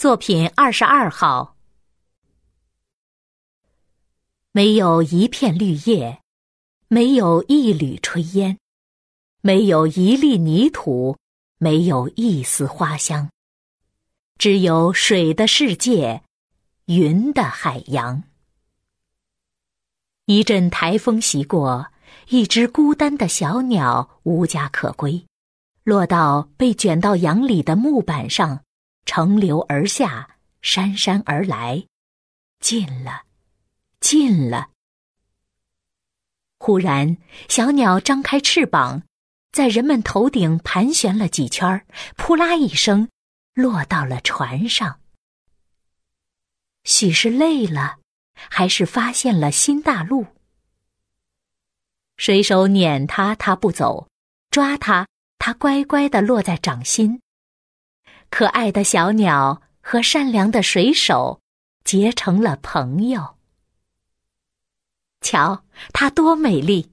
作品二十二号。没有一片绿叶，没有一缕炊烟，没有一粒泥土，没有一丝花香，只有水的世界，云的海洋。一阵台风袭过，一只孤单的小鸟无家可归，落到被卷到洋里的木板上。乘流而下，姗姗而来，近了，近了。忽然，小鸟张开翅膀，在人们头顶盘旋了几圈，扑啦一声，落到了船上。许是累了，还是发现了新大陆？水手撵它，它不走；抓它，它乖乖的落在掌心。可爱的小鸟和善良的水手结成了朋友。瞧，它多美丽！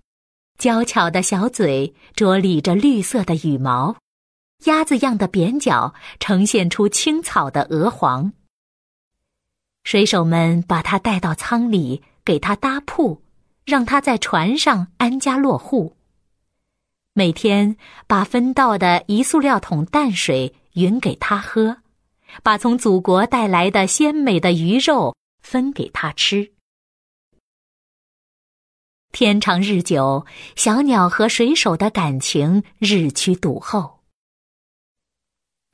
娇巧的小嘴啄理着绿色的羽毛，鸭子样的扁角呈现出青草的鹅黄。水手们把它带到舱里，给它搭铺，让它在船上安家落户。每天把分到的一塑料桶淡水。匀给他喝，把从祖国带来的鲜美的鱼肉分给他吃。天长日久，小鸟和水手的感情日趋笃厚。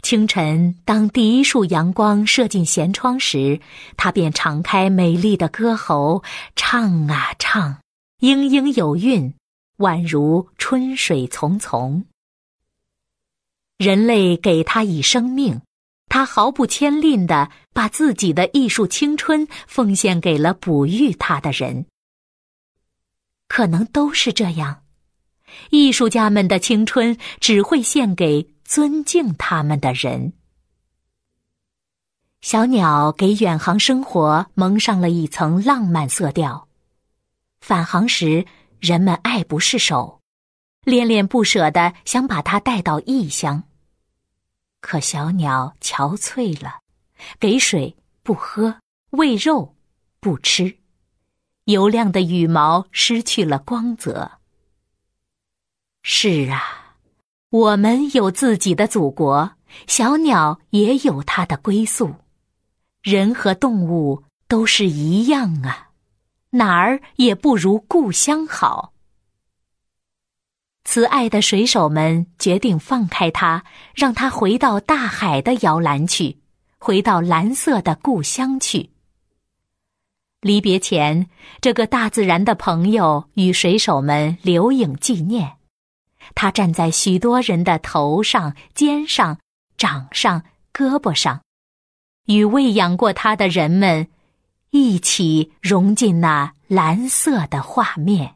清晨，当第一束阳光射进舷窗时，它便敞开美丽的歌喉，唱啊唱，莺莺有韵，宛如春水淙淙。人类给他以生命，他毫不牵吝的把自己的艺术青春奉献给了哺育他的人。可能都是这样，艺术家们的青春只会献给尊敬他们的人。小鸟给远航生活蒙上了一层浪漫色调，返航时人们爱不释手，恋恋不舍的想把它带到异乡。可小鸟憔悴了，给水不喝，喂肉不吃，油亮的羽毛失去了光泽。是啊，我们有自己的祖国，小鸟也有它的归宿，人和动物都是一样啊，哪儿也不如故乡好。慈爱的水手们决定放开它，让它回到大海的摇篮去，回到蓝色的故乡去。离别前，这个大自然的朋友与水手们留影纪念。他站在许多人的头上、肩上、掌上、胳膊上，与喂养过他的人们一起融进那蓝色的画面。